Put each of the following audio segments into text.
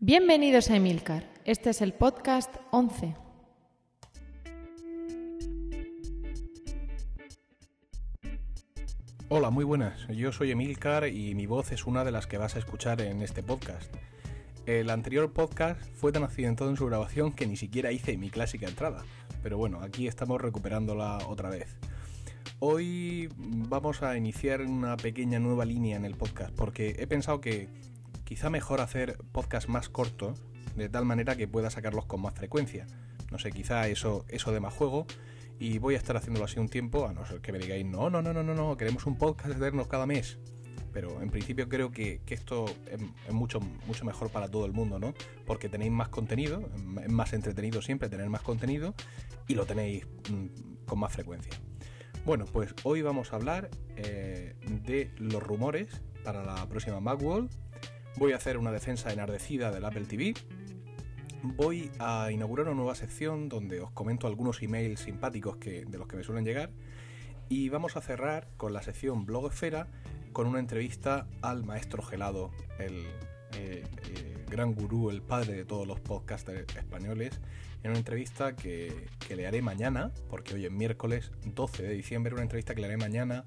Bienvenidos a Emilcar. Este es el podcast 11. Hola, muy buenas. Yo soy Emilcar y mi voz es una de las que vas a escuchar en este podcast. El anterior podcast fue tan accidentado en su grabación que ni siquiera hice mi clásica entrada. Pero bueno, aquí estamos recuperándola otra vez. Hoy vamos a iniciar una pequeña nueva línea en el podcast porque he pensado que quizá mejor hacer podcasts más cortos, de tal manera que pueda sacarlos con más frecuencia. No sé, quizá eso, eso de más juego. Y voy a estar haciéndolo así un tiempo, a no ser que me digáis, no, no, no, no, no, no, queremos un podcast de cada mes. Pero en principio creo que, esto es, mucho, mucho mejor para todo el mundo, ¿no? Porque tenéis más contenido, es más entretenido siempre tener más contenido y lo tenéis mm, con más frecuencia. Bueno, pues hoy vamos a hablar eh, de los rumores para la próxima Macworld Voy a hacer una defensa enardecida del Apple TV. Voy a inaugurar una nueva sección donde os comento algunos emails simpáticos que, de los que me suelen llegar. Y vamos a cerrar con la sección Blogosfera con una entrevista al maestro Gelado, el eh, eh, gran gurú, el padre de todos los podcasters españoles, en una entrevista que, que, le haré mañana, porque hoy es miércoles 12 de diciembre, una entrevista que le haré mañana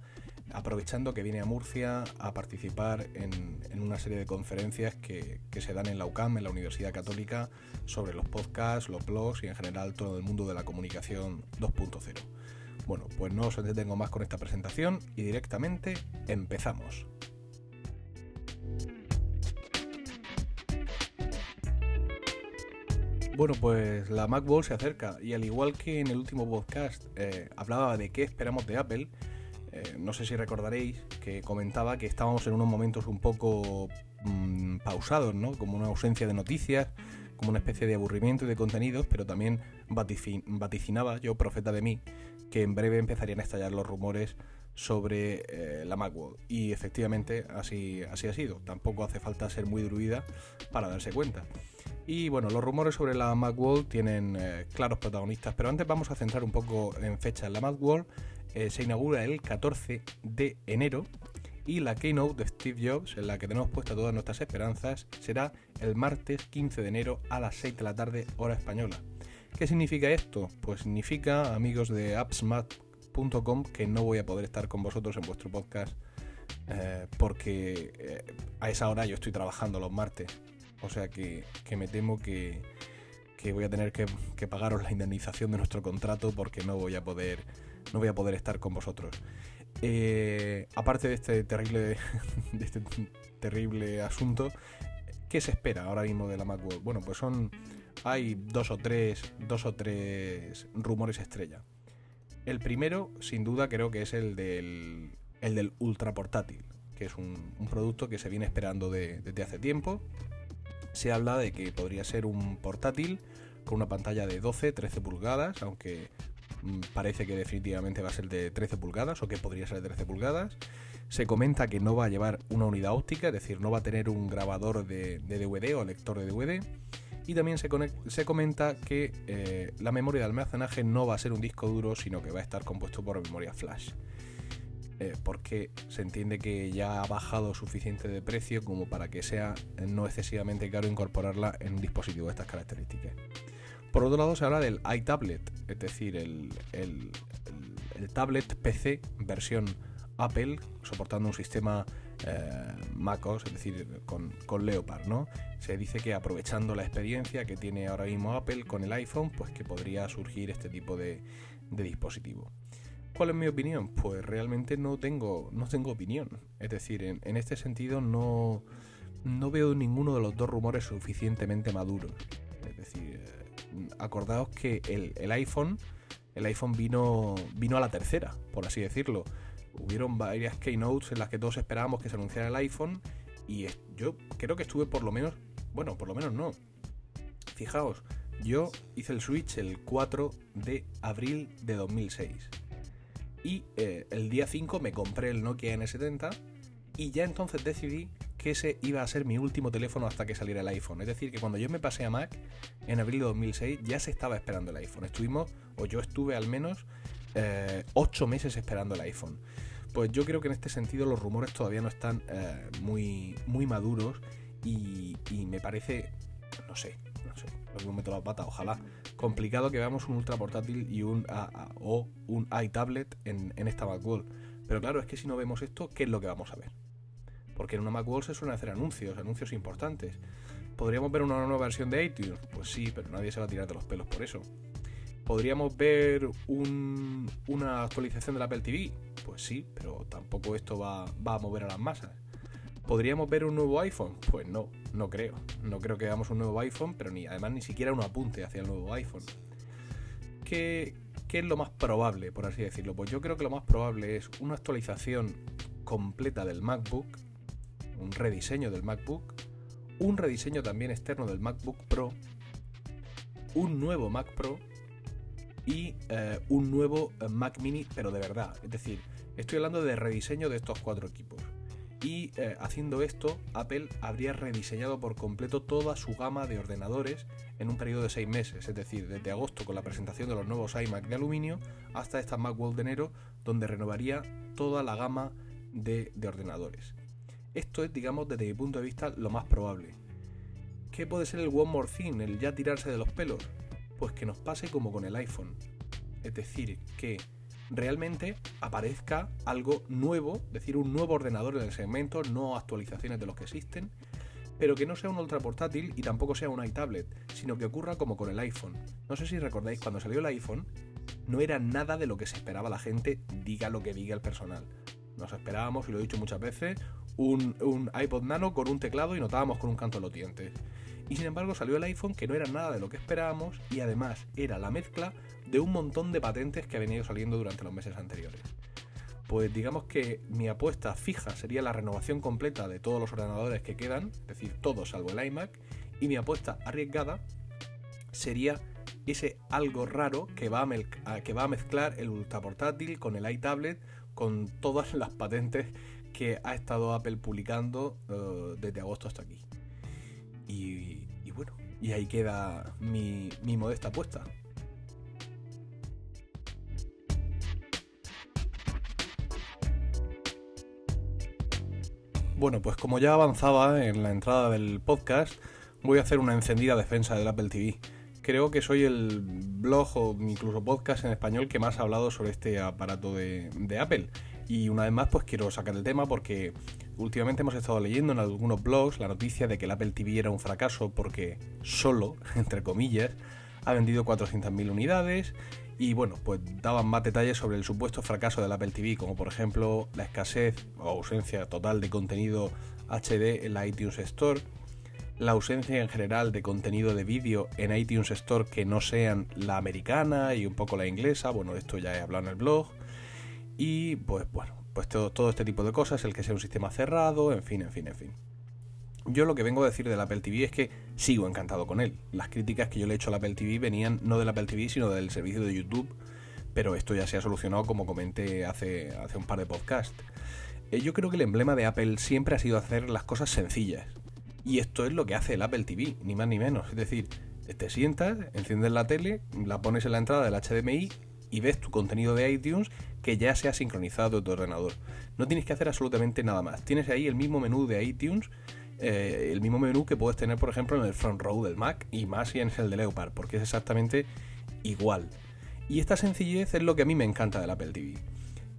aprovechando que viene a Murcia a participar en, una serie de conferencias que, se dan en la UCAM, en la Universidad Católica, sobre los podcasts, los blogs y en general todo el mundo de la comunicación 2.0. Bueno, pues no os entretengo más con esta presentación y directamente empezamos. Bueno, pues la Macworld se acerca y al igual que en el último podcast eh, hablaba de qué esperamos de Apple, eh, no sé si recordaréis que comentaba que estábamos en unos momentos un poco mm, pausados, ¿no? Como una ausencia de noticias, como una especie de aburrimiento y de contenidos, pero también vaticinaba yo, profeta de mí, que en breve empezarían a estallar los rumores sobre eh, la Macworld. Y efectivamente así, así ha sido. Tampoco hace falta ser muy druida para darse cuenta. Y bueno, los rumores sobre la Macworld tienen eh, claros protagonistas, pero antes vamos a centrar un poco en fecha. La Macworld eh, se inaugura el 14 de enero y la keynote de Steve Jobs, en la que tenemos puestas todas nuestras esperanzas, será el martes 15 de enero a las 6 de la tarde hora española. ¿Qué significa esto? Pues significa, amigos de appsmat.com, que no voy a poder estar con vosotros en vuestro podcast eh, porque eh, a esa hora yo estoy trabajando los martes. O sea que, me temo que, voy a tener que, que pagaros la indemnización de nuestro contrato porque no voy a poder no voy a poder estar con vosotros. Eh, aparte de este terrible, de este terrible asunto, ¿qué se espera ahora mismo de la Macworld? Bueno, pues son hay dos o tres, dos o tres rumores estrella. El primero, sin duda, creo que es el del, el del ultra portátil, que es un, producto que se viene esperando desde hace tiempo. Se habla de que podría ser un portátil con una pantalla de 12, 13 pulgadas, aunque parece que definitivamente va a ser de 13 pulgadas o que podría ser de 13 pulgadas. Se comenta que no va a llevar una unidad óptica, es decir, no va a tener un grabador de, DVD o lector de DVD. Y también se, se comenta que eh, la memoria de almacenaje no va a ser un disco duro, sino que va a estar compuesto por memoria flash. Eh, porque se entiende que ya ha bajado suficiente de precio como para que sea no excesivamente caro incorporarla en un dispositivo de estas características. Por otro lado, se habla del iTablet, es decir, el, tablet PC versión Apple, soportando un sistema eh, MacOS, es decir, con, Leopard, ¿no? Se dice que aprovechando la experiencia que tiene ahora mismo Apple con el iPhone, pues que podría surgir este tipo de, dispositivo. ¿Cuál es mi opinión? Pues realmente no tengo, no tengo opinión. Es decir, en, en este sentido no, no veo ninguno de los dos rumores suficientemente maduros. Es decir, acordaos que el, iPhone, el iPhone vino, vino a la tercera, por así decirlo. Hubieron varias keynotes en las que todos esperábamos que se anunciara el iPhone y yo creo que estuve por lo menos, bueno, por lo menos no. Fijaos, yo hice el Switch el 4 de abril de 2006. Y eh, el día 5 me compré el Nokia N70 y ya entonces decidí que ese iba a ser mi último teléfono hasta que saliera el iPhone. Es decir, que cuando yo me pasé a Mac en abril de 2006 ya se estaba esperando el iPhone. Estuvimos, o yo estuve al menos, eh, ocho meses esperando el iPhone. Pues yo creo que en este sentido los rumores todavía no están eh, muy, muy maduros y, me parece no sé, no sé. Lo mismo meto la pata, ojalá. Complicado que veamos un ultra portátil y un o un iTablet en, en esta Macworld. Pero claro, es que si no vemos esto, ¿qué es lo que vamos a ver? Porque en una Macworld se suelen hacer anuncios, anuncios importantes. ¿Podríamos ver una nueva versión de iTunes? Pues sí, pero nadie se va a tirar de los pelos por eso. ¿Podríamos ver una actualización del Apple TV? Pues sí, pero tampoco esto va, a mover a las masas. ¿Podríamos ver un nuevo iPhone? Pues no, no creo. No creo que veamos un nuevo iPhone, pero ni además ni siquiera un apunte hacia el nuevo iPhone. ¿Qué, ¿Qué es lo más probable, por así decirlo? Pues yo creo que lo más probable es una actualización completa del MacBook, un rediseño del MacBook, un rediseño también externo del MacBook Pro, un nuevo Mac Pro y eh, un nuevo eh, Mac Mini, pero de verdad. Es decir, estoy hablando de rediseño de estos cuatro equipos. Y eh, haciendo esto, Apple habría rediseñado por completo toda su gama de ordenadores en un periodo de seis meses, es decir, desde agosto con la presentación de los nuevos iMac de aluminio hasta esta Macworld de enero, donde renovaría toda la gama de, de ordenadores. Esto es, digamos, desde mi punto de vista, lo más probable. ¿Qué puede ser el One More Thing, el ya tirarse de los pelos? Pues que nos pase como con el iPhone. Es decir, que realmente aparezca algo nuevo, es decir, un nuevo ordenador en el segmento, no actualizaciones de los que existen, pero que no sea un ultra portátil y tampoco sea un iTablet, sino que ocurra como con el iPhone. No sé si recordáis, cuando salió el iPhone, no era nada de lo que se esperaba la gente, diga lo que diga el personal. Nos esperábamos, y lo he dicho muchas veces, un, iPod Nano con un teclado y notábamos con un canto los dientes. Y sin embargo salió el iPhone que no era nada de lo que esperábamos y además era la mezcla de un montón de patentes que han venido saliendo durante los meses anteriores. Pues digamos que mi apuesta fija sería la renovación completa de todos los ordenadores que quedan, es decir, todos salvo el iMac, y mi apuesta arriesgada sería ese algo raro que va a, que va a mezclar el ultraportátil con el iTablet, con todas las patentes que ha estado Apple publicando eh, desde agosto hasta aquí. Y, bueno, y ahí queda mi, mi modesta apuesta. Bueno, pues como ya avanzaba en la entrada del podcast, voy a hacer una encendida defensa del Apple TV. Creo que soy el blog o incluso podcast en español que más ha hablado sobre este aparato de, de Apple. Y una vez más, pues quiero sacar el tema porque últimamente hemos estado leyendo en algunos blogs la noticia de que el Apple TV era un fracaso porque solo, entre comillas, ha vendido 400.000 unidades y bueno, pues daban más detalles sobre el supuesto fracaso del Apple TV, como por ejemplo la escasez o ausencia total de contenido HD en la iTunes Store, la ausencia en general de contenido de vídeo en iTunes Store que no sean la americana y un poco la inglesa, bueno, esto ya he hablado en el blog, y pues bueno, pues todo, todo este tipo de cosas, el que sea un sistema cerrado, en fin, en fin, en fin. Yo lo que vengo a decir del Apple TV es que sigo encantado con él. Las críticas que yo le he hecho al Apple TV venían no del Apple TV, sino del servicio de YouTube, pero esto ya se ha solucionado como comenté hace, hace un par de podcasts. Eh, yo creo que el emblema de Apple siempre ha sido hacer las cosas sencillas. Y esto es lo que hace el Apple TV, ni más ni menos. Es decir, te sientas, enciendes la tele, la pones en la entrada del HDMI y ves tu contenido de iTunes que ya se ha sincronizado en tu ordenador. No tienes que hacer absolutamente nada más. Tienes ahí el mismo menú de iTunes, eh, el mismo menú que puedes tener, por ejemplo, en el front row del Mac y más si en el de Leopard, porque es exactamente igual. Y esta sencillez es lo que a mí me encanta del Apple TV.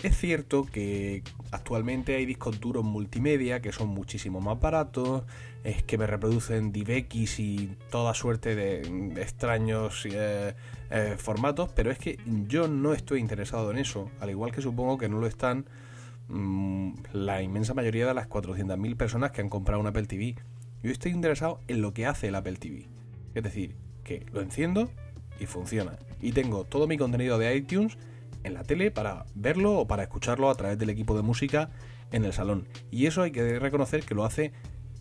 Es cierto que actualmente hay discos duros multimedia que son muchísimo más baratos, es que me reproducen DivX y toda suerte de extraños eh, eh, formatos, pero es que yo no estoy interesado en eso, al igual que supongo que no lo están mm, la inmensa mayoría de las 400.000 personas que han comprado un Apple TV. Yo estoy interesado en lo que hace el Apple TV. Es decir, que lo enciendo y funciona. Y tengo todo mi contenido de iTunes en la tele para verlo o para escucharlo a través del equipo de música en el salón. Y eso hay que reconocer que lo hace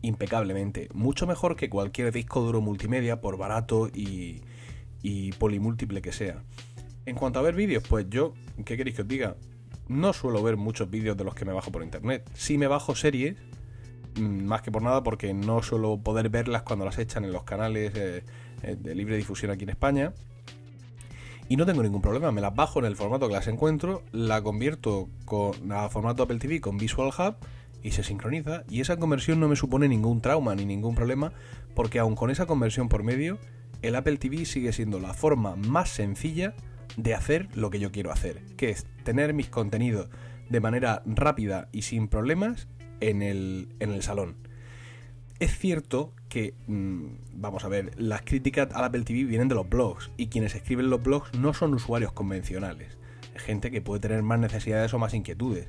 impecablemente. Mucho mejor que cualquier disco duro multimedia, por barato y, y polimúltiple que sea. En cuanto a ver vídeos, pues yo, ¿qué queréis que os diga? No suelo ver muchos vídeos de los que me bajo por internet. Si me bajo series, mm, más que por nada porque no suelo poder verlas cuando las echan en los canales eh, eh, de libre difusión aquí en España y no tengo ningún problema, me las bajo en el formato que las encuentro, la convierto con, a formato Apple TV con Visual Hub y se sincroniza y esa conversión no me supone ningún trauma ni ningún problema porque aun con esa conversión por medio, el Apple TV sigue siendo la forma más sencilla de hacer lo que yo quiero hacer, que es tener mis contenidos de manera rápida y sin problemas en el, en el salón. Es cierto que, mm, vamos a ver, las críticas al Apple TV vienen de los blogs y quienes escriben los blogs no son usuarios convencionales. Es gente que puede tener más necesidades o más inquietudes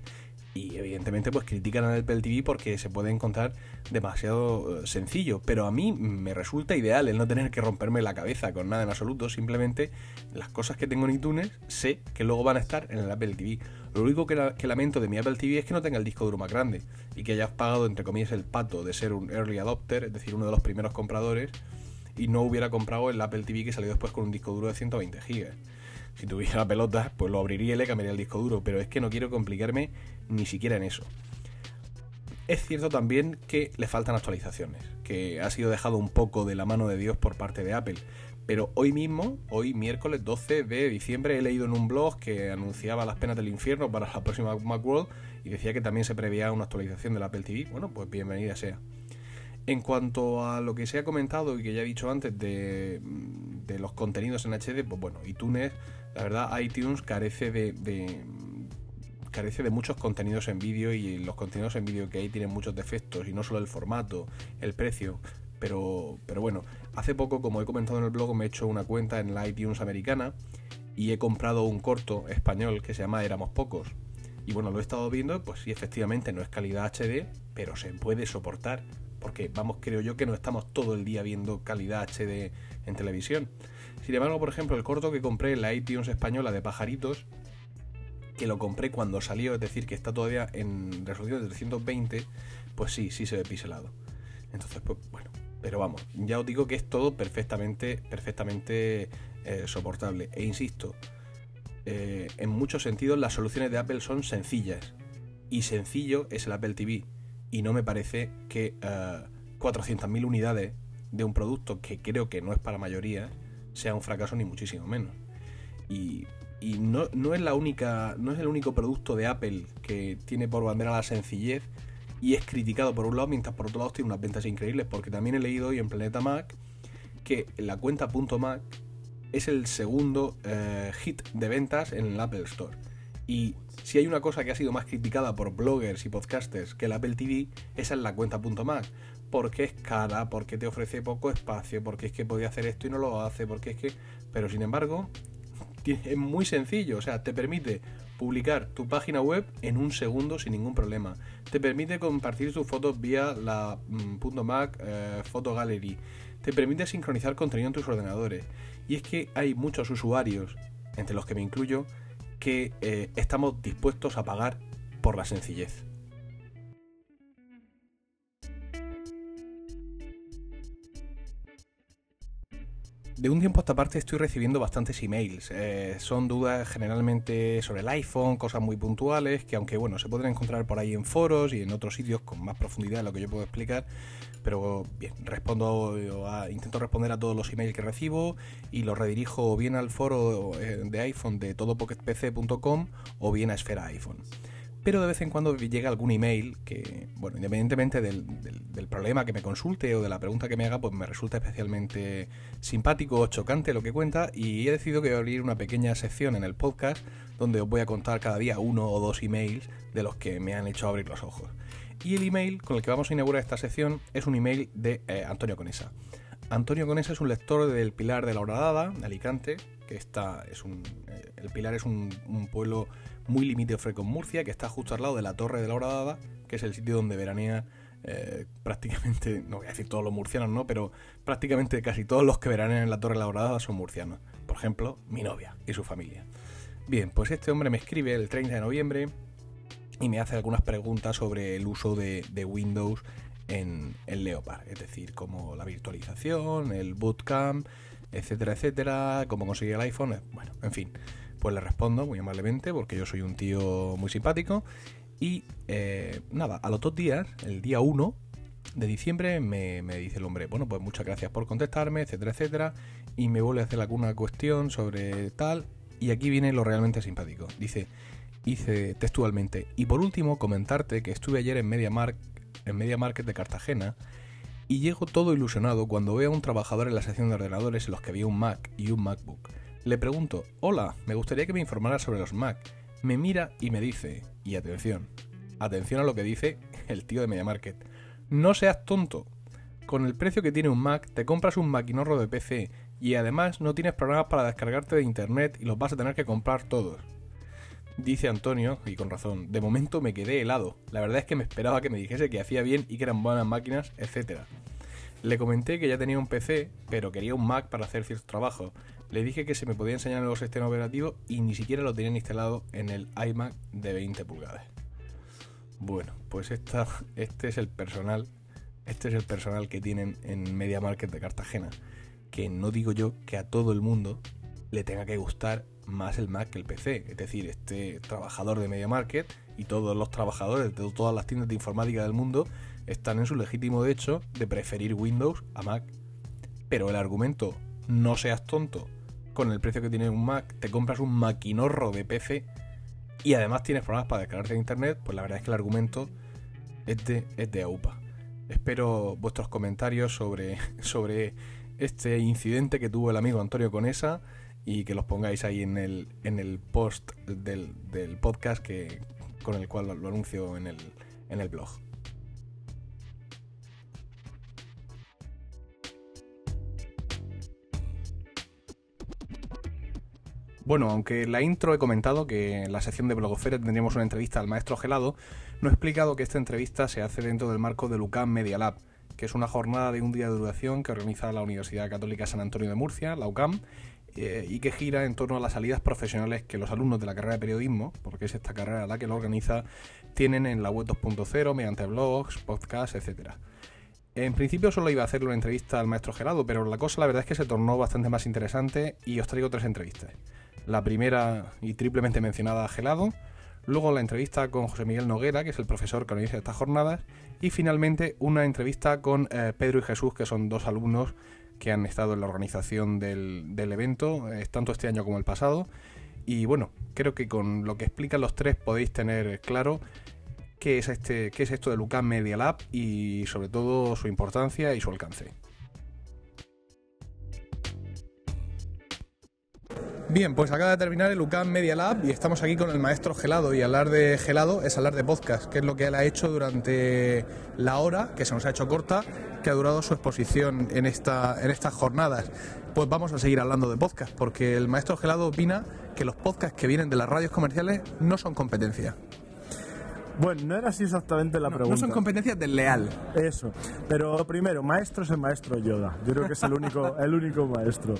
y evidentemente pues critican al Apple TV porque se puede encontrar demasiado eh, sencillo, pero a mí me resulta ideal el no tener que romperme la cabeza con nada en absoluto, simplemente las cosas que tengo en iTunes sé que luego van a estar en el Apple TV. Lo único que, que lamento de mi Apple TV es que no tenga el disco duro más grande y que hayas pagado entre comillas el pato de ser un early adopter, es decir, uno de los primeros compradores y no hubiera comprado el Apple TV que salió después con un disco duro de 120 GB. Si tuviera pelotas, pues lo abriría y le cambiaría el disco duro, pero es que no quiero complicarme ni siquiera en eso. Es cierto también que le faltan actualizaciones, que ha sido dejado un poco de la mano de Dios por parte de Apple. Pero hoy mismo, hoy miércoles 12 de diciembre, he leído en un blog que anunciaba las penas del infierno para la próxima Macworld y decía que también se preveía una actualización del Apple TV. Bueno, pues bienvenida sea. En cuanto a lo que se ha comentado y que ya he dicho antes de, de los contenidos en HD, pues bueno, iTunes, la verdad, iTunes carece de carece de muchos contenidos en vídeo y los contenidos en vídeo que hay tienen muchos defectos y no solo el formato, el precio, pero, pero bueno, hace poco, como he comentado en el blog, me he hecho una cuenta en la iTunes americana y he comprado un corto español que se llama Éramos Pocos. Y bueno, lo he estado viendo, pues sí, efectivamente no es calidad HD, pero se puede soportar. Porque vamos, creo yo que no estamos todo el día viendo calidad HD en televisión. Sin embargo, por ejemplo, el corto que compré en la iTunes española de pajaritos que lo compré cuando salió, es decir, que está todavía en resolución de 320, pues sí, sí se ve pixelado. Entonces, pues bueno, pero vamos, ya os digo que es todo perfectamente, perfectamente eh, soportable. E insisto, eh, en muchos sentidos las soluciones de Apple son sencillas. Y sencillo es el Apple TV. Y no me parece que 400.000 eh, unidades de un producto que creo que no es para mayoría sea un fracaso ni muchísimo menos. Y y no, es la única, no es el único producto de Apple que tiene por bandera la sencillez y es criticado por un lado, mientras por otro lado tiene unas ventas increíbles, porque también he leído hoy en Planeta Mac que la cuenta .mac es el segundo eh, hit de ventas en el Apple Store. Y si hay una cosa que ha sido más criticada por bloggers y podcasters que el Apple TV, esa es la cuenta .mac. Porque es cara, porque te ofrece poco espacio, porque es que podía hacer esto y no lo hace, porque es que... Pero sin embargo, es muy sencillo, o sea, te permite publicar tu página web en un segundo sin ningún problema. Te permite compartir tus fotos vía la mm, .mac eh, Photo Gallery. Te permite sincronizar contenido en tus ordenadores. Y es que hay muchos usuarios, entre los que me incluyo, que eh, estamos dispuestos a pagar por la sencillez. De un tiempo a esta parte estoy recibiendo bastantes emails. Eh, son dudas generalmente sobre el iPhone, cosas muy puntuales, que aunque bueno, se pueden encontrar por ahí en foros y en otros sitios con más profundidad de lo que yo puedo explicar. Pero bien, respondo intento responder a todos los emails que recibo y los redirijo bien al foro eh, de iPhone de todopocketpc.com o bien a Esfera iPhone pero de vez en cuando llega algún email que, bueno, independientemente del, problema que me consulte o de la pregunta que me haga, pues me resulta especialmente simpático o chocante lo que cuenta y he decidido que voy a abrir una pequeña sección en el podcast donde os voy a contar cada día uno o dos emails de los que me han hecho abrir los ojos. Y el email con el que vamos a inaugurar esta sección es un email de eh, Antonio Conesa. Antonio Conesa es un lector del Pilar de la Horadada, de Alicante, que está, es un, eh, el Pilar es un, un pueblo muy limítrofe con Murcia, que está justo al lado de la Torre de la Horadada, que es el sitio donde veranea eh, prácticamente, no voy a decir todos los murcianos, ¿no? Pero prácticamente casi todos los que veranean en la Torre de la Horadada son murcianos. Por ejemplo, mi novia y su familia. Bien, pues este hombre me escribe el 30 de noviembre y me hace algunas preguntas sobre el uso de, Windows en el Leopard, es decir, como la virtualización, el bootcamp, etcétera, etcétera, cómo conseguir el iPhone, bueno, en fin. Pues le respondo muy amablemente porque yo soy un tío muy simpático. Y eh, nada, a los dos días, el día 1 de diciembre, me, dice el hombre, bueno, pues muchas gracias por contestarme, etcétera, etcétera. Y me vuelve a hacer alguna cuestión sobre tal. Y aquí viene lo realmente simpático. Dice, Hice textualmente. Y por último, comentarte que estuve ayer en Media, en Media Market de Cartagena y llego todo ilusionado cuando veo a un trabajador en la sección de ordenadores en los que había un Mac y un MacBook. Le pregunto, hola, me gustaría que me informara sobre los Mac. Me mira y me dice, y atención, atención a lo que dice el tío de Media Market, no seas tonto. Con el precio que tiene un Mac, te compras un maquinorro de PC y además no tienes programas para descargarte de internet y los vas a tener que comprar todos. Dice Antonio, y con razón, de momento me quedé helado. La verdad es que me esperaba que me dijese que hacía bien y que eran buenas máquinas, etc. Le comenté que ya tenía un PC, pero quería un Mac para hacer ciertos trabajos. Le dije que se me podía enseñar el nuevo sistema operativo y ni siquiera lo tenían instalado en el iMac de 20 pulgadas. Bueno, pues esta, este es el personal, este es el personal que tienen en Media Market de Cartagena, que no digo yo que a todo el mundo le tenga que gustar más el Mac que el PC. Es decir, este trabajador de Media Market y todos los trabajadores de todas las tiendas de informática del mundo están en su legítimo derecho de preferir Windows a Mac. Pero el argumento, no seas tonto, con el precio que tiene un Mac, te compras un maquinorro de PC y además tienes problemas para descargarte de internet, pues la verdad es que el argumento es de, es de AUPA. Espero vuestros comentarios sobre, sobre este incidente que tuvo el amigo Antonio Conesa y que los pongáis ahí en el, en el post del, del podcast que, con el cual lo, anuncio en el, en el blog. Bueno, aunque en la intro he comentado que en la sección de Blogosfera tendríamos una entrevista al maestro Gelado, no he explicado que esta entrevista se hace dentro del marco del UCAM Media Lab, que es una jornada de un día de duración que organiza la Universidad Católica San Antonio de Murcia, la UCAM, eh, y que gira en torno a las salidas profesionales que los alumnos de la carrera de periodismo, porque es esta carrera la que lo organiza, tienen en la web 2.0 mediante blogs, podcasts, etcétera. En principio solo iba a hacerle una entrevista al maestro Gerado, pero la cosa la verdad es que se tornó bastante más interesante y os traigo tres entrevistas. La primera y triplemente mencionada Gelado, luego la entrevista con José Miguel Noguera, que es el profesor que organiza estas jornadas, y finalmente una entrevista con eh, Pedro y Jesús, que son dos alumnos que han estado en la organización del, evento, eh, tanto este año como el pasado. Y bueno, creo que con lo que explican los tres podéis tener claro qué es, este, qué es esto de UCAM Media Lab y sobre todo su importancia y su alcance. Bien, pues acaba de terminar el UCAM Media Lab y estamos aquí con el maestro Gelado. Y hablar de Gelado es hablar de podcast, que es lo que él ha hecho durante la hora, que se nos ha hecho corta, que ha durado su exposición en, esta, en estas jornadas. Pues vamos a seguir hablando de podcast, porque el maestro Gelado opina que los podcasts que vienen de las radios comerciales no son competencia. Bueno, no era así exactamente la pregunta. No son competencias del leal. Eso. Pero primero, maestro es el maestro Yoda. Yo creo que es el único, el único maestro.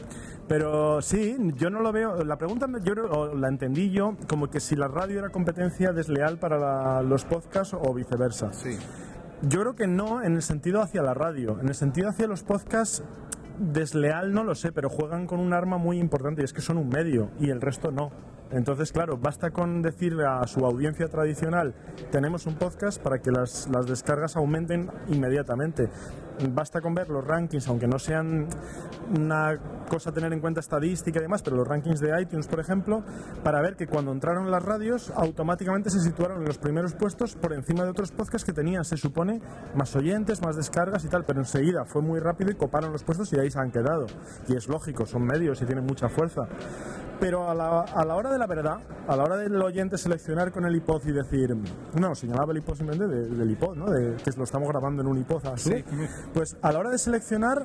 Pero sí, yo no lo veo. La pregunta yo la entendí yo como que si la radio era competencia desleal para los podcasts o viceversa. Sí. Yo creo que no en el sentido hacia la radio. En el sentido hacia los podcasts desleal no lo sé, pero juegan con un arma muy importante y es que son un medio y el resto no. Entonces, claro, basta con decirle a su audiencia tradicional, tenemos un podcast para que las, las descargas aumenten inmediatamente. Basta con ver los rankings, aunque no sean una cosa a tener en cuenta estadística y demás, pero los rankings de iTunes, por ejemplo, para ver que cuando entraron las radios automáticamente se situaron en los primeros puestos por encima de otros podcasts que tenían, se supone, más oyentes, más descargas y tal, pero enseguida fue muy rápido y coparon los puestos y ahí se han quedado. Y es lógico, son medios y tienen mucha fuerza pero a la, a la, hora de la verdad, a la hora del oyente seleccionar con el iPod y decir, no, señalaba el iPod simplemente del iPod, ¿no? De, que lo estamos grabando en un iPod así. Pues a la hora de seleccionar,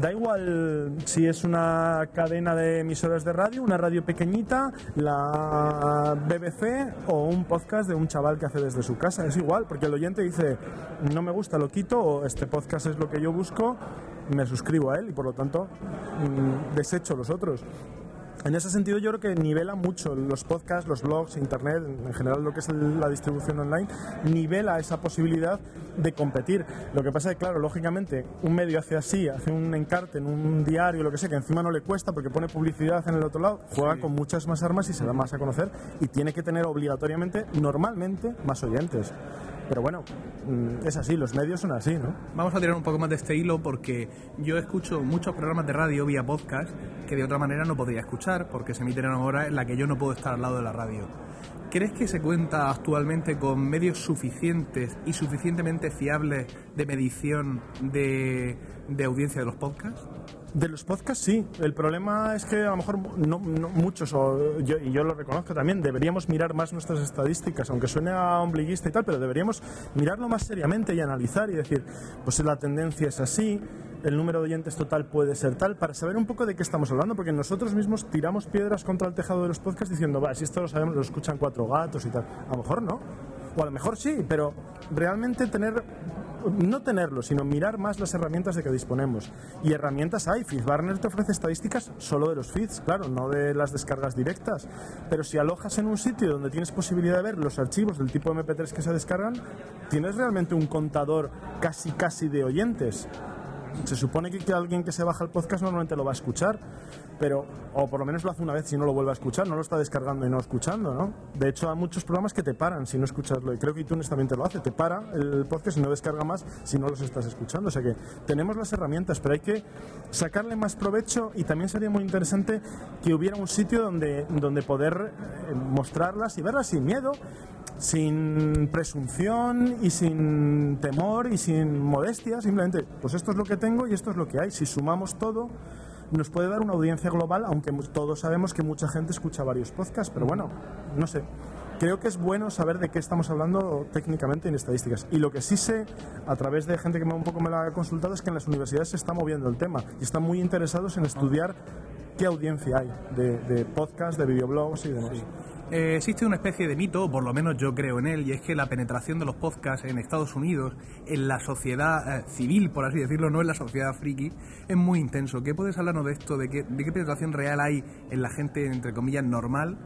da igual si es una cadena de emisoras de radio, una radio pequeñita, la BBC o un podcast de un chaval que hace desde su casa. Es igual, porque el oyente dice, no me gusta, lo quito, o este podcast es lo que yo busco, me suscribo a él y por lo tanto mm, desecho los otros. En ese sentido yo creo que nivela mucho los podcasts, los blogs, internet, en general lo que es la distribución online, nivela esa posibilidad de competir. Lo que pasa es que, claro, lógicamente, un medio hace así, hace un encarte en un diario, lo que sea, que encima no le cuesta porque pone publicidad en el otro lado, juega con muchas más armas y se da más a conocer y tiene que tener obligatoriamente, normalmente, más oyentes. Pero bueno, mm, es así, los medios son así, ¿no? Vamos a tirar un poco más de este hilo porque yo escucho muchos programas de radio vía podcast que de otra manera no podría escuchar porque se emiten a una hora en la que yo no puedo estar al lado de la radio. ¿Crees que se cuenta actualmente con medios suficientes y suficientemente fiables de medición de, de audiencia de los podcasts? De los podcasts sí. El problema es que a lo mejor no, muchos, o yo, y yo lo reconozco también, deberíamos mirar más nuestras estadísticas, aunque suene a ombliguista y tal, pero deberíamos mirarlo más seriamente y analizar y decir, pues la tendencia es así, el número de oyentes total puede ser tal, para saber un poco de qué estamos hablando, porque nosotros mismos tiramos piedras contra el tejado de los podcasts diciendo, va, si esto lo sabemos, lo escuchan cuatro gatos y tal. A lo mejor no. O a lo mejor sí, pero realmente tener no tenerlo, sino mirar más las herramientas de que disponemos. Y herramientas hay. FeedBurner te ofrece estadísticas solo de los feeds, claro, no de las descargas directas. Pero si alojas en un sitio donde tienes posibilidad de ver los archivos del tipo MP3 que se descargan, tienes realmente un contador casi casi de oyentes se supone que, que, alguien que se baja el podcast normalmente lo va a escuchar, pero, o por lo menos lo hace una vez si no lo vuelve a escuchar, no lo está descargando y no escuchando, ¿no? De hecho, hay muchos programas que te paran si no escuchaslo, y creo que iTunes también te lo hace, te para el podcast y no descarga más si no los estás escuchando. O sea que tenemos las herramientas, pero hay que sacarle más provecho y también sería muy interesante que hubiera un sitio donde, donde poder eh, mostrarlas y verlas sin miedo sin presunción y sin temor y sin modestia, simplemente, pues esto es lo que tengo y esto es lo que hay. Si sumamos todo, nos puede dar una audiencia global, aunque todos sabemos que mucha gente escucha varios podcasts, pero bueno, no sé. Creo que es bueno saber de qué estamos hablando técnicamente en estadísticas. Y lo que sí sé, a través de gente que me, un poco me ha consultado, es que en las universidades se está moviendo el tema y están muy interesados en estudiar qué audiencia hay de, de podcasts, de videoblogs y demás. Eh, existe una especie de mito, o por lo menos yo creo en él, y es que la penetración de los podcasts en Estados Unidos, en la sociedad eh, civil, por así decirlo, no en la sociedad friki, es muy intenso. ¿Qué puedes hablarnos de esto? ¿De qué, penetración real hay en la gente, entre comillas, normal?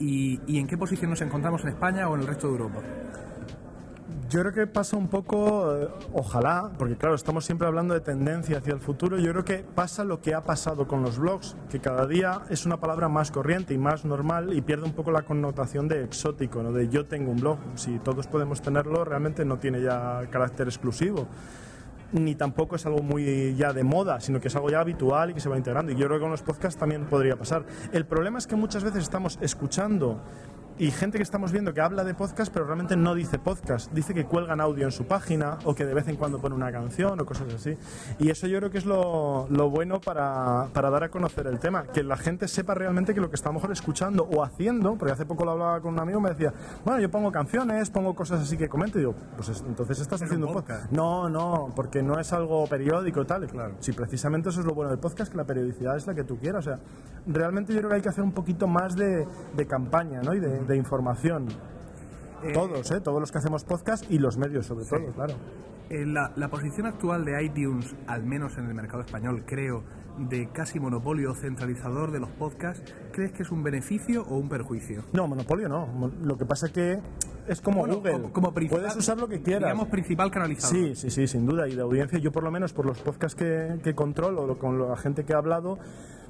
¿Y en qué posición nos encontramos en España o en el resto de Europa? Yo creo que pasa un poco, eh, ojalá, porque claro, estamos siempre hablando de tendencia hacia el futuro, yo creo que pasa lo que ha pasado con los blogs, que cada día es una palabra más corriente y más normal y pierde un poco la connotación de exótico, ¿no? de yo tengo un blog. Si todos podemos tenerlo, realmente no tiene ya carácter exclusivo ni tampoco es algo muy ya de moda, sino que es algo ya habitual y que se va integrando. Y yo creo que con los podcasts también podría pasar. El problema es que muchas veces estamos escuchando y gente que estamos viendo que habla de podcast, pero realmente no dice podcast, dice que cuelgan audio en su página o que de vez en cuando pone una canción o cosas así. Y eso yo creo que es lo, lo bueno para, para, dar a conocer el tema, que la gente sepa realmente que lo que está mejor escuchando o haciendo, porque hace poco lo hablaba con un amigo, me decía, bueno, yo pongo canciones, pongo cosas así que comento, y digo, pues es, entonces estás haciendo un podcast. podcast. No, no, porque no es algo periódico y tal. Claro. Si precisamente eso es lo bueno del podcast, que la periodicidad es la que tú quieras. O sea, realmente yo creo que hay que hacer un poquito más de, de campaña, ¿no? Y de, de información. Eh, todos, ¿eh? Todos los que hacemos podcast y los medios, sobre sí. todo, claro. Eh, la, la, posición actual de iTunes, al menos en el mercado español, creo, de casi monopolio centralizador de los podcasts, ¿crees que es un beneficio o un perjuicio? No, monopolio no. Lo que pasa es que es como bueno, Google. Como, como Puedes usar lo que quieras. Digamos, principal canalizador. Sí, sí, sí, sin duda. Y de audiencia, yo por lo menos por los podcasts que, que controlo, con la gente que ha hablado,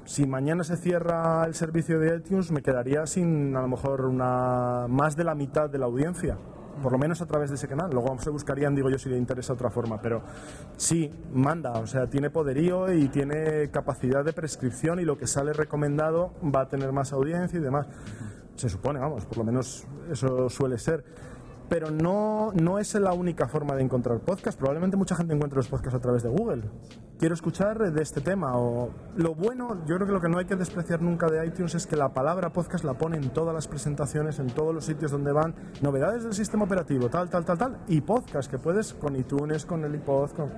si mañana se cierra el servicio de iTunes, me quedaría sin a lo mejor una más de la mitad de la audiencia. Por lo menos a través de ese canal. Luego se buscarían, digo yo, si le interesa otra forma. Pero sí, manda. O sea, tiene poderío y tiene capacidad de prescripción y lo que sale recomendado va a tener más audiencia y demás. Se supone, vamos, por lo menos eso suele ser pero no, no es la única forma de encontrar podcast. Probablemente mucha gente encuentre los podcasts a través de Google. Quiero escuchar de este tema. O lo bueno, yo creo que lo que no hay que despreciar nunca de iTunes es que la palabra podcast la pone en todas las presentaciones, en todos los sitios donde van novedades del sistema operativo, tal, tal, tal, tal, y podcast que puedes con iTunes, con el iPod, con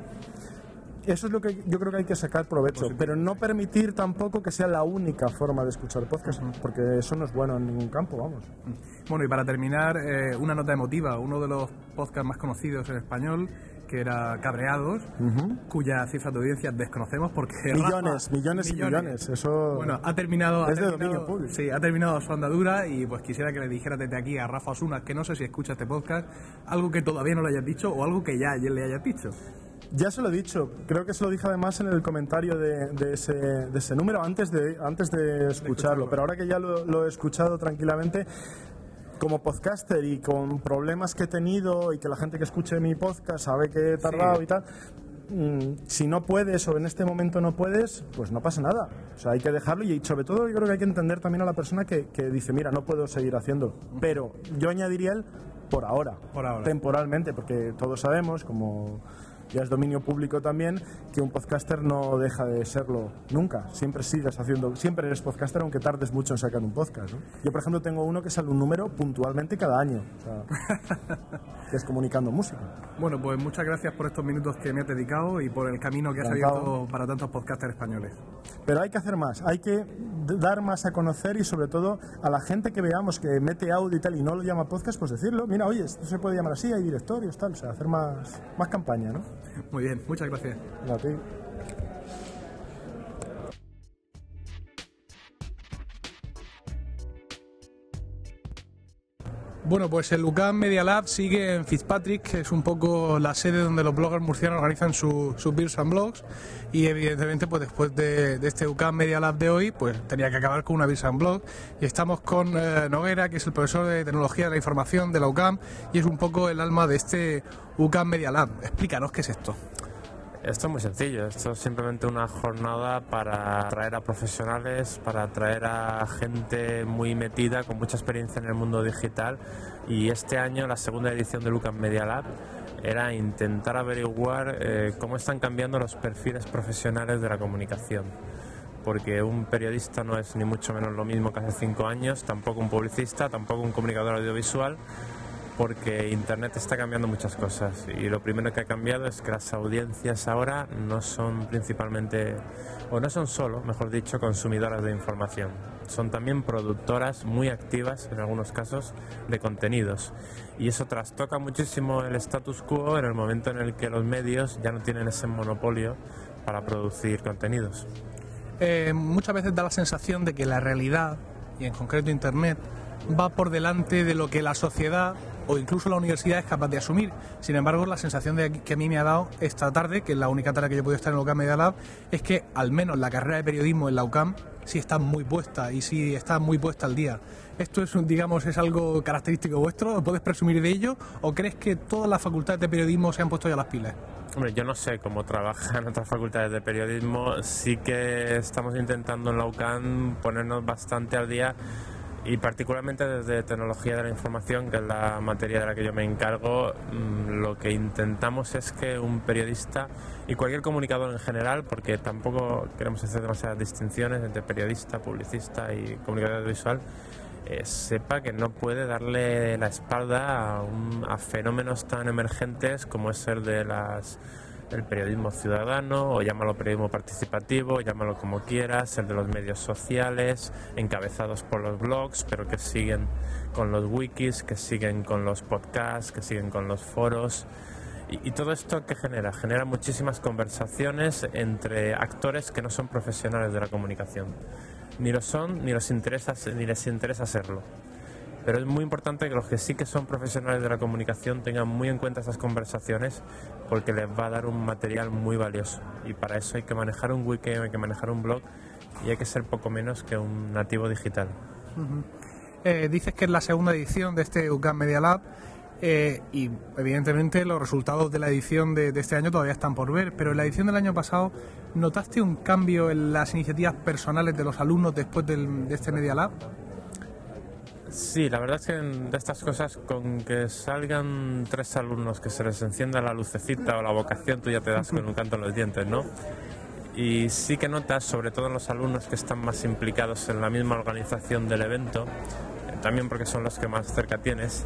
eso es lo que yo creo que hay que sacar provecho, pero no permitir tampoco que sea la única forma de escuchar podcast, porque eso no es bueno en ningún campo, vamos. Bueno, y para terminar, eh, una nota emotiva, uno de los podcasts más conocidos en español, que era Cabreados, uh -huh. cuya cifra de audiencia desconocemos porque... Millones, Rafa, millones y millones, eso... Bueno, ha terminado... Es ha de terminado, dominio público. Sí, ha terminado su andadura y pues quisiera que le dijera desde aquí a Rafa Osuna, que no sé si escucha este podcast, algo que todavía no le hayas dicho o algo que ya ayer le hayas dicho. Ya se lo he dicho, creo que se lo dije además en el comentario de, de, ese, de ese, número antes de, antes de escucharlo, pero ahora que ya lo, lo he escuchado tranquilamente, como podcaster y con problemas que he tenido y que la gente que escuche mi podcast sabe que he tardado y tal, mm, si no puedes o en este momento no puedes, pues no pasa nada. O sea, hay que dejarlo y sobre todo yo creo que hay que entender también a la persona que, que dice, mira, no puedo seguir haciendo. Pero yo añadiría el por ahora, Por ahora. temporalmente, porque todos sabemos, como ya es dominio público también, que un podcaster no deja de serlo nunca. Siempre sigues haciendo, siempre eres podcaster aunque tardes mucho en sacar un podcast. ¿no? Yo, por ejemplo, tengo uno que sale un número puntualmente cada año, o sea, que es comunicando música. Bueno, pues muchas gracias por estos minutos que me has dedicado y por el camino que has abierto para tantos podcasters españoles. Pero hay que hacer más, hay que dar más a conocer y sobre todo a la gente que veamos que mete audio y tal y no lo llama podcast, pues decirlo, mira, oye, esto se puede llamar así, hay directorios, tal, o sea, hacer más, más campaña, ¿no? Muy bien, muchas gracias. A ti. Bueno, pues el UCAM Media Lab sigue en Fitzpatrick, que es un poco la sede donde los bloggers murcianos organizan su- sus beers and blogs. Y evidentemente, pues después de, de este UCAM Media Lab de hoy, pues tenía que acabar con una and blog. Y estamos con eh, Noguera, que es el profesor de Tecnología de la Información de la UCAM y es un poco el alma de este UCAM Media Lab. Explícanos qué es esto. Esto es muy sencillo, esto es simplemente una jornada para atraer a profesionales, para atraer a gente muy metida, con mucha experiencia en el mundo digital. Y este año, la segunda edición de Lucas Media Lab, era intentar averiguar eh, cómo están cambiando los perfiles profesionales de la comunicación. Porque un periodista no es ni mucho menos lo mismo que hace cinco años, tampoco un publicista, tampoco un comunicador audiovisual porque Internet está cambiando muchas cosas y lo primero que ha cambiado es que las audiencias ahora no son principalmente, o no son solo, mejor dicho, consumidoras de información, son también productoras muy activas en algunos casos de contenidos y eso trastoca muchísimo el status quo en el momento en el que los medios ya no tienen ese monopolio para producir contenidos. Eh, muchas veces da la sensación de que la realidad, y en concreto Internet, va por delante de lo que la sociedad o incluso la universidad es capaz de asumir. Sin embargo, la sensación que a mí me ha dado esta tarde, que es la única tarde que yo he podido estar en la UCAM Media Lab, es que al menos la carrera de periodismo en la UCAM sí está muy puesta y sí está muy puesta al día. ¿Esto es, digamos, es algo característico vuestro? ¿Puedes presumir de ello? ¿O crees que todas las facultades de periodismo se han puesto ya las pilas? Hombre, yo no sé cómo trabajan otras facultades de periodismo. Sí que estamos intentando en la UCAM ponernos bastante al día y particularmente desde tecnología de la información, que es la materia de la que yo me encargo, mm, lo que intentamos es que un periodista y cualquier comunicador en general, porque tampoco queremos hacer demasiadas distinciones entre periodista, publicista y comunicador audiovisual, eh, sepa que no puede darle la espalda a, un- a fenómenos tan emergentes como es el de las el periodismo ciudadano o llámalo periodismo participativo, llámalo como quieras, el de los medios sociales, encabezados por los blogs, pero que siguen con los wikis, que siguen con los podcasts, que siguen con los foros. Y, todo esto que genera? Genera muchísimas conversaciones entre actores que no son profesionales de la comunicación. Ni lo son, ni les interesa serlo. Pero es muy importante que los que sí que son profesionales de la comunicación tengan muy en cuenta estas conversaciones porque les va a dar un material muy valioso. Y para eso hay que manejar un wiki, hay que manejar un blog y hay que ser poco menos que un nativo digital. Eh, dices que es la segunda edición de este UCAM Media Lab eh, y evidentemente los resultados de la edición de, este año todavía están por ver, pero en la edición del año pasado, ¿notaste un cambio en las iniciativas personales de los alumnos después de este Media Lab? Sí, la verdad es que de estas cosas, con que salgan tres alumnos que se les encienda la lucecita o la vocación, tú ya te das con un canto en los dientes, ¿no? Y sí que notas, sobre todo en los alumnos que están más implicados en la misma organización del evento, eh, también porque son los que más cerca tienes,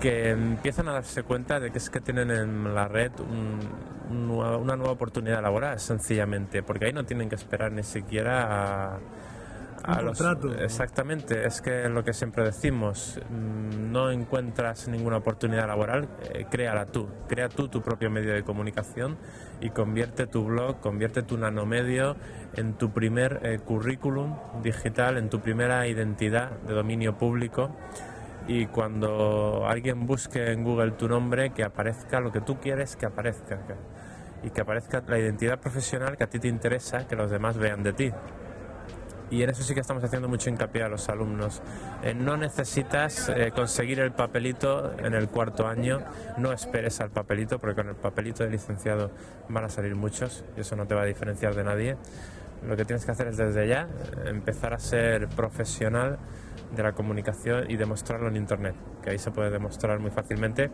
que empiezan a darse cuenta de que es que tienen en la red un- un una nueva oportunidad laboral, sencillamente, porque ahí no tienen que esperar ni siquiera a, a los- contrato. Exactamente, es que lo que siempre decimos, mm, no encuentras ninguna oportunidad laboral, eh, créala tú, crea tú tu propio medio de comunicación y convierte tu blog, convierte tu nanomedio en tu primer eh, currículum digital, en tu primera identidad de dominio público y cuando alguien busque en Google tu nombre, que aparezca lo que tú quieres que aparezca y que aparezca la identidad profesional que a ti te interesa que los demás vean de ti. Y en eso sí que estamos haciendo mucho hincapié a los alumnos. Eh, no necesitas eh, conseguir el papelito en el cuarto año, no esperes al papelito, porque con el papelito de licenciado van a salir muchos y eso no te va a diferenciar de nadie. Lo que tienes que hacer es desde ya eh, empezar a ser profesional de la comunicación y demostrarlo en Internet, que ahí se puede demostrar muy fácilmente.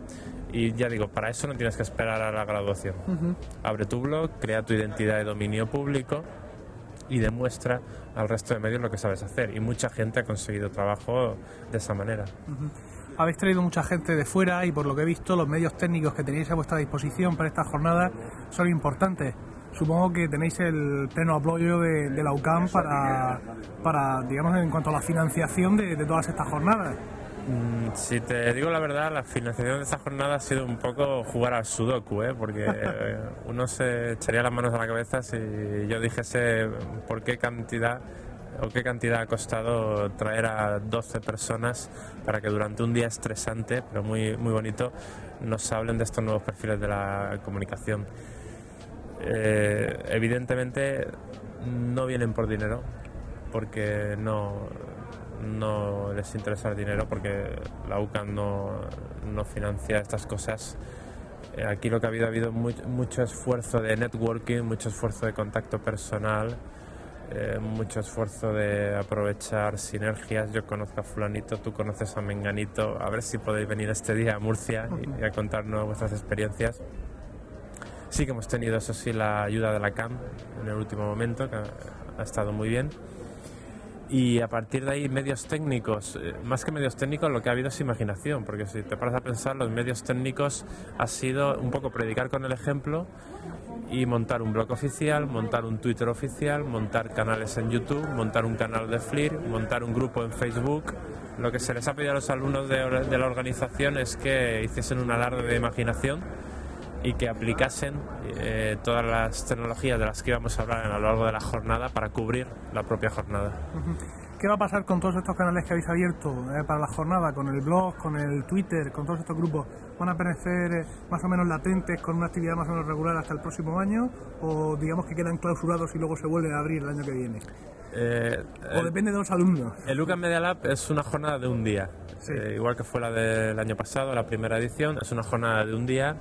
Y ya digo, para eso no tienes que esperar a la graduación. Abre tu blog, crea tu identidad de dominio público y demuestra al resto de medios lo que sabes hacer. Y mucha gente ha conseguido trabajo de esa manera. Habéis traído mucha gente de fuera y por lo que he visto los medios técnicos que tenéis a vuestra disposición para estas jornadas son importantes. Supongo que tenéis el pleno apoyo de, la UCAM para, para, digamos, en cuanto a la financiación de todas estas jornadas. Mm, Si te digo la verdad, la financiación de esta jornada ha sido un poco jugar al sudoku, ¿eh? porque eh, uno se echaría las manos a la cabeza si yo dijese por qué cantidad o qué cantidad ha costado traer a 12 personas para que durante un día estresante, pero muy, muy bonito, nos hablen de estos nuevos perfiles de la comunicación. Eh, evidentemente no vienen por dinero, porque no, no les interesa el dinero, porque la UCAM no, no financia estas cosas. Eh, Aquí lo que ha habido ha habido mu- mucho esfuerzo de networking, mucho esfuerzo de contacto personal, eh, mucho esfuerzo de aprovechar sinergias. Yo conozco a fulanito, tú conoces a menganito. A ver si podéis venir este día a Murcia y, y a contarnos vuestras experiencias. Sí que hemos tenido, eso sí, la ayuda de la CAM en el último momento, que ha estado muy bien. Y a partir de ahí, medios técnicos, eh, más que medios técnicos, lo que ha habido es imaginación, porque si te paras a pensar, los medios técnicos ha sido un poco predicar con el ejemplo y montar un blog oficial, montar un Twitter oficial, montar canales en YouTube, montar un canal de Flir, montar un grupo en Facebook. Lo que se les ha pedido a los alumnos de, de la organización es que hiciesen un alarde de imaginación y que aplicasen eh, todas las tecnologías de las que íbamos a hablar a lo largo de la jornada para cubrir la propia jornada. ¿Qué va a pasar con todos estos canales que habéis abierto eh, para la jornada, con el blog, con el Twitter, con todos estos grupos? ¿Van a permanecer eh, más o menos latentes con una actividad más o menos regular hasta el próximo año? ¿O digamos que quedan clausurados y luego se vuelven a abrir el año que viene? Eh, ¿O depende de los alumnos? El UCAM Media Lab es una jornada de un día, Sí. Eh, igual que fue la del año pasado, la primera edición, es una jornada de un día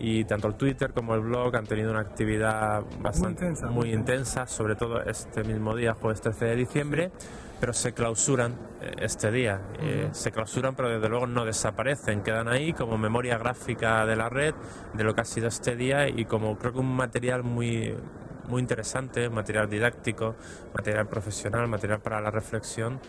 y tanto el Twitter como el blog han tenido una actividad bastante intensa, muy muy intensa, sobre todo este mismo día, jueves 13 de diciembre, pero se clausuran eh, este día. Eh, se clausuran, pero desde luego no desaparecen, quedan ahí como memoria gráfica de la red, de lo que ha sido este día y como creo que un material muy muy interesante, material didáctico, material profesional, material para la reflexión,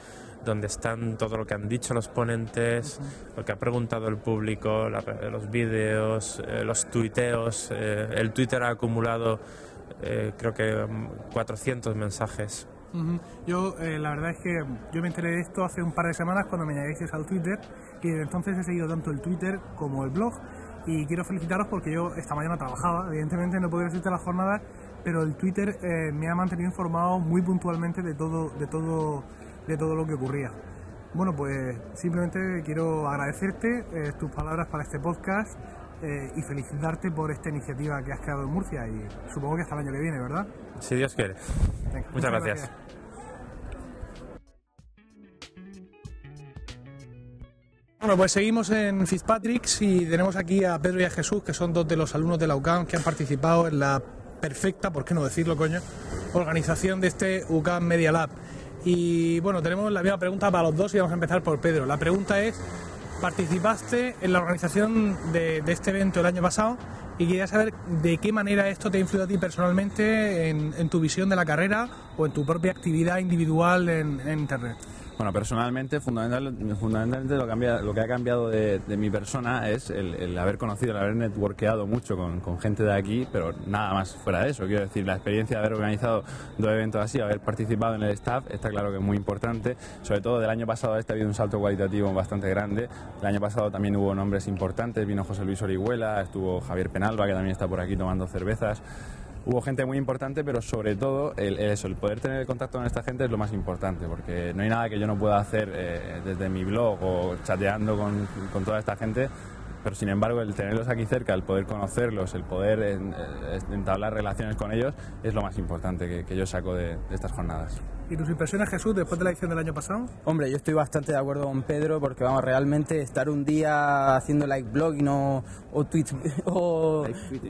donde están todo lo que han dicho los ponentes, lo que ha preguntado el público, la- los vídeos, eh, los tuiteos. eh, el Twitter ha acumulado eh, creo que mm, 400 mensajes. Ujú. Yo, la verdad es que yo me enteré de esto hace un par de semanas cuando me añadisteis al Twitter y desde entonces he seguido tanto el Twitter como el blog y quiero felicitaros porque yo esta mañana trabajaba, evidentemente no podía asistir a la jornada, pero el Twitter eh, me ha mantenido informado muy puntualmente de todo, de todo, de todo lo que ocurría. Bueno, pues simplemente quiero agradecerte eh, tus palabras para este podcast eh, y felicitarte por esta iniciativa que has creado en Murcia y supongo que hasta el año que viene, ¿verdad? Si Dios quiere. Venga, Muchas gracias. Bueno, pues seguimos en Fitzpatrick's y tenemos aquí a Pedro y a Jesús, que son dos de los alumnos de la UCAM que han participado en la perfecta, ¿por qué no decirlo, coño?, organización de este UCAM Media Lab. Y bueno, tenemos la misma pregunta para los dos y vamos a empezar por Pedro. La pregunta es, participaste en la organización de, este evento el año pasado y quería saber de qué manera esto te ha influido a ti personalmente en, tu visión de la carrera o en tu propia actividad individual en Internet. Bueno, personalmente, fundamental, fundamentalmente lo, que ha cambiado de, mi persona es el, haber conocido, el haber networkeado mucho con, gente de aquí, pero nada más fuera de eso. Quiero decir, la experiencia de haber organizado dos eventos así, haber participado en el staff, está claro que es muy importante. Sobre todo del año pasado este ha habido un salto cualitativo bastante grande. El año pasado también hubo nombres importantes, vino José Luis Orihuela, estuvo Javier Penalba, que también está por aquí tomando cervezas. Hubo gente muy importante, pero sobre todo el, el eso, el poder tener contacto con esta gente es lo más importante, porque no hay nada que yo no pueda hacer eh, desde mi blog o chateando con, con toda esta gente pero sin embargo el tenerlos aquí cerca, el poder conocerlos, el poder en- eh, entablar relaciones con ellos es lo más importante que, que yo saco de- de estas jornadas. ¿Y tus impresiones, Jesús, después de la edición del año pasado? Hombre, yo estoy bastante de acuerdo con Pedro porque vamos, realmente estar un día haciendo live blogging o, o, tweet, o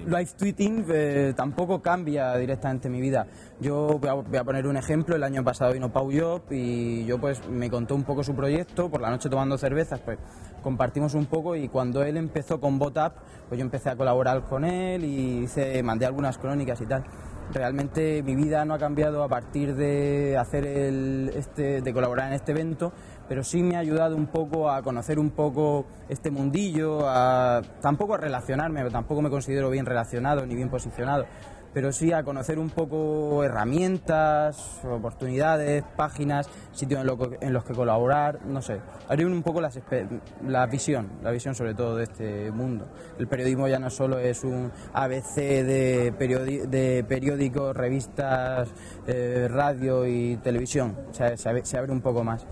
live tweeting, eh, tampoco cambia directamente mi vida. Yo voy a, voy a poner un ejemplo, el año pasado vino Pau Job y yo pues me contó un poco su proyecto, por la noche tomando cervezas, pues compartimos un poco y cuando él empezó con BotUp, pues yo empecé a colaborar con él y hice, mandé algunas crónicas y tal. Realmente mi vida no ha cambiado a partir de hacer el, este, de colaborar en este evento, pero sí me ha ayudado un poco a conocer un poco este mundillo, a, tampoco a relacionarme, tampoco me considero bien relacionado ni bien posicionado, pero sí a conocer un poco herramientas, oportunidades, páginas, sitios en, lo en los que colaborar, no sé, abrir un poco las la visión, la visión sobre todo de este mundo. El periodismo ya no solo es un ABC de, de periódicos, revistas, eh, radio y televisión, o sea, se abre un poco más.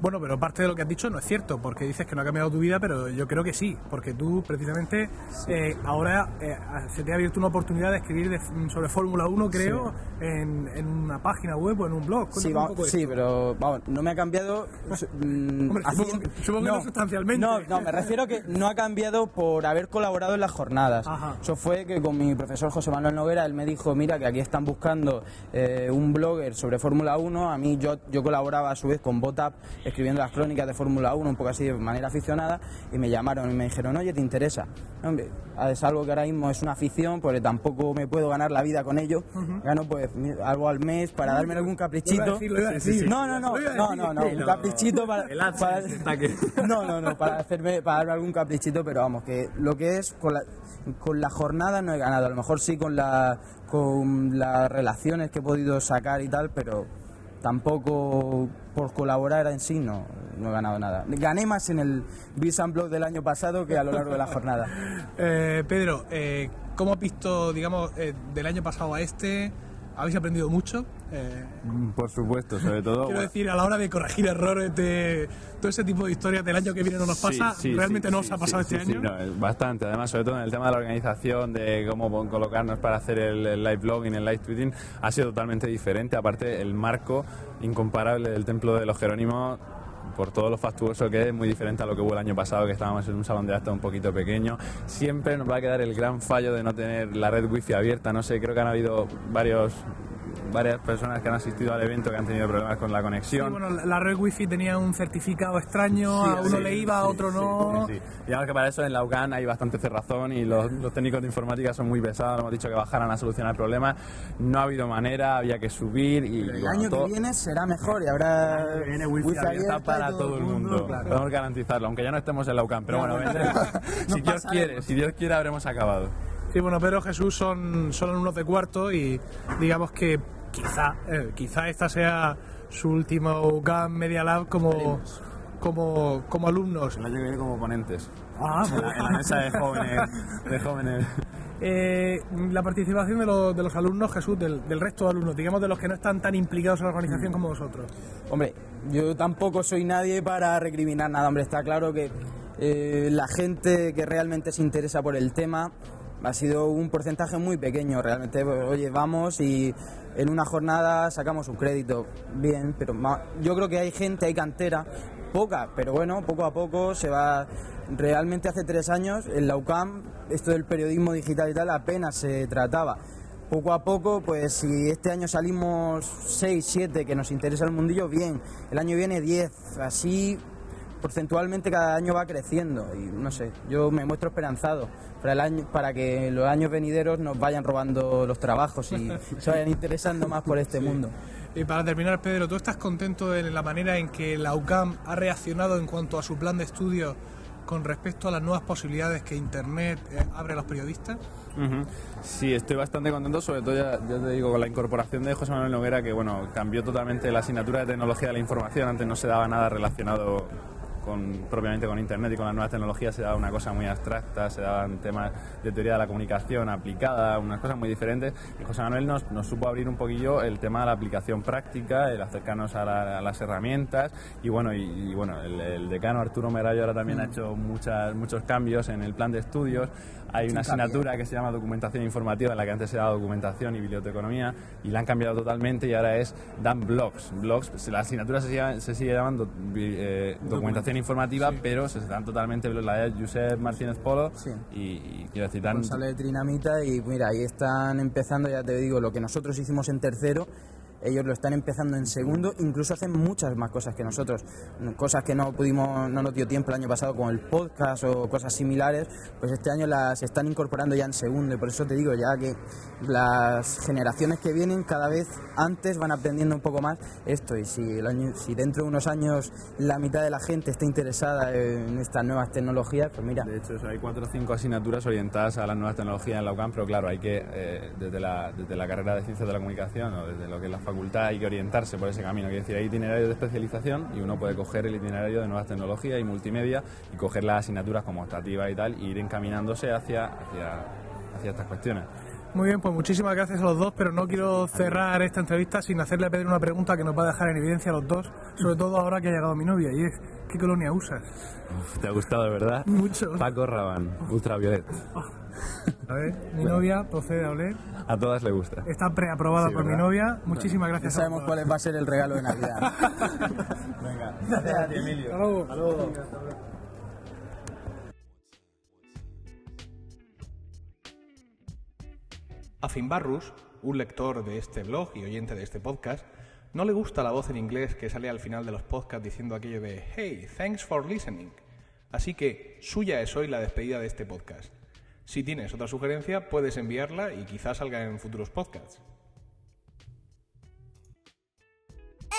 Bueno, pero parte de lo que has dicho no es cierto, porque dices que no ha cambiado tu vida, pero yo creo que sí, porque tú precisamente eh, ahora eh, se te ha abierto una oportunidad de escribir de- sobre Fórmula 1, creo, en, en una página web o en un blog. Sí, un pero vamos, no me ha cambiado. mm, Hombre, supongo que- supongo que no sustancialmente. No, no, me refiero que no ha cambiado por haber colaborado en las jornadas. Ajá. Eso fue que con mi profesor José Manuel Noguera, él me dijo, mira, que aquí están buscando eh, un blogger sobre Fórmula 1. A mí yo, yo colaboraba a su vez con Botap escribiendo las crónicas de Fórmula 1, un poco así de manera aficionada, y me llamaron y me dijeron, oye, ¿te interesa? Hombre, es algo que ahora mismo es una afición, porque tampoco me puedo ganar la vida con ello. Gano pues algo al mes para darme algún caprichito. No, no, no, no, no, no, un caprichito para, para- no, no, no, para hacerme, para darme algún caprichito, pero vamos, que lo que es con la, con la jornada no he ganado, a lo mejor sí con la, con las relaciones que he podido sacar y tal, pero tampoco por colaborar en sí no, no he ganado nada. Gané más en el Beers and Blog del año pasado que a lo largo de la jornada. Eh, Pedro, eh, ¿cómo has visto, digamos, eh, del año pasado a este? ¿Habéis aprendido mucho? Eh, Por supuesto, sobre todo... quiero decir, a la hora de corregir errores de todo ese tipo de historias del año que viene no nos pasa, Sí, sí, ¿realmente sí, no os ha pasado este año? sí, no, bastante, además, sobre todo en el tema de la organización, de cómo colocarnos para hacer el, el live blogging, el live tweeting, ha sido totalmente diferente. Aparte, el marco incomparable del Templo de los Jerónimos, por todo lo fastuoso que es, muy diferente a lo que hubo el año pasado, que estábamos en un salón de actos un poquito pequeño. Siempre nos va a quedar el gran fallo de no tener la red wifi abierta. No sé, creo que han habido varios varias personas que han asistido al evento que han tenido problemas con la Sí, conexión. bueno, la red wifi tenía un certificado extraño, a uno Sí, le iba, a sí, otro sí, no. sí, sí. Digamos que para eso en la UCAN hay bastante cerrazón y los, los técnicos de informática son muy pesados. Hemos dicho que bajaran a solucionar el problema. No ha habido manera, había que subir y El bueno, año todo- que viene será mejor y habrá viene wifi abierta para todo el mundo. Podemos garantizarlo, aunque ya no estemos en la UCAN. Pero bueno, si Dios quiere, si Dios quiere, habremos acabado. Sí, bueno, Pedro Jesús son, son alumnos de cuarto y digamos que quizá, eh, quizá esta sea su último UCAM Media Lab como, como, como alumnos. El año que viene como ponentes. Ah, En la, en la mesa de jóvenes. De jóvenes. Eh, la participación de, los- de los alumnos, Jesús, del, del resto de alumnos, digamos de los que no están tan implicados en la organización como vosotros. Hombre, yo tampoco soy nadie para recriminar nada, hombre, está claro que eh, la gente que realmente se interesa por el tema ha sido un porcentaje muy pequeño, realmente, pues, oye, vamos y en una jornada sacamos un crédito, bien, pero yo creo que hay gente, hay cantera, poca, pero bueno, poco a poco se va... Realmente hace tres años en la UCAM esto del periodismo digital y tal apenas se trataba poco a poco, pues si este año salimos 6, 7 que nos interesa el mundillo, bien. El año viene 10, así porcentualmente cada año va creciendo y no sé, yo me muestro esperanzado para, el año, para que los años venideros nos vayan robando los trabajos y se vayan interesando más por este mundo. Y para terminar, Pedro, ¿tú estás contento de la manera en que la UCAM ha reaccionado en cuanto a su plan de estudio con respecto a las nuevas posibilidades que Internet eh, abre a los periodistas? Sí, estoy bastante contento, sobre todo ya, ya te digo con la incorporación de José Manuel Noguera, que bueno, cambió totalmente la asignatura de tecnología de la información. Antes no se daba nada relacionado con, propiamente con Internet y con las nuevas tecnologías se daba una cosa muy abstracta, se daban temas de teoría de la comunicación aplicada, unas cosas muy diferentes. Y José Manuel nos, nos supo abrir un poquillo el tema de la aplicación práctica, el acercarnos a, la- a las herramientas. Y bueno, y, y bueno el, el decano Arturo Merayo ahora también ha hecho muchas, muchos cambios en el plan de estudios. Hay una asignatura que se llama documentación informativa, en la que antes se daba documentación y biblioteconomía, y la han cambiado totalmente y ahora es dan blogs. blogs la asignatura se sigue, se sigue llamando eh, documentación informativa, pero se dan totalmente. La de Josep Martínez Polo Sí. y, y quiero decir, dan, González Trinamita y mira, ahí están empezando, ya te digo, lo que nosotros hicimos en tercero, ellos lo están empezando en segundo, incluso hacen muchas más cosas que nosotros, cosas que no pudimos, no nos dio tiempo el año pasado con el podcast o cosas similares, pues este año las están incorporando ya en segundo. Y por eso te digo ya que las generaciones que vienen cada vez antes van aprendiendo un poco más esto. Y si, dentro de unos años la mitad de la gente está interesada en estas nuevas tecnologías, pues mira, De hecho, hay cuatro o cinco asignaturas orientadas a las nuevas tecnologías en la UCAM, pero claro, hay que, eh, desde, la, desde la carrera de Ciencias de la Comunicación o desde lo que es la facultad, hay que orientarse por ese camino. Quiere decir, hay itinerarios de especialización y uno puede coger el itinerario de nuevas tecnologías y multimedia y coger las asignaturas como optativa y tal, e ir encaminándose hacia, hacia estas cuestiones. Muy bien, pues muchísimas gracias a los dos, pero no quiero cerrar esta entrevista sin hacerle a Pedro una pregunta que nos va a dejar en evidencia a los dos, sobre todo ahora que ha llegado mi novia, y es, ¿qué colonia usas? Uf, ¿Te ha gustado, de verdad? Mucho. Paco Rabanne, Ultraviolet. A ver, mi novia procede a oler, A todas le gusta. está preaprobada Sí, por mi novia, muchísimas ya gracias a sabemos los cuál va a ser el regalo de Navidad. Venga, gracias a ti, Emilio. Hasta luego. A Finbarrus, un lector de este blog y oyente de este podcast, no le gusta la voz en inglés que sale al final de los podcasts diciendo aquello de Hey, thanks for listening. Así que suya es hoy la despedida de este podcast. Si tienes otra sugerencia, puedes enviarla y quizás salga en futuros podcasts.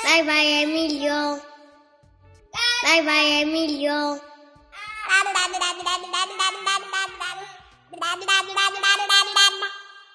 Bye bye, Emilio. Bye bye, Emilio.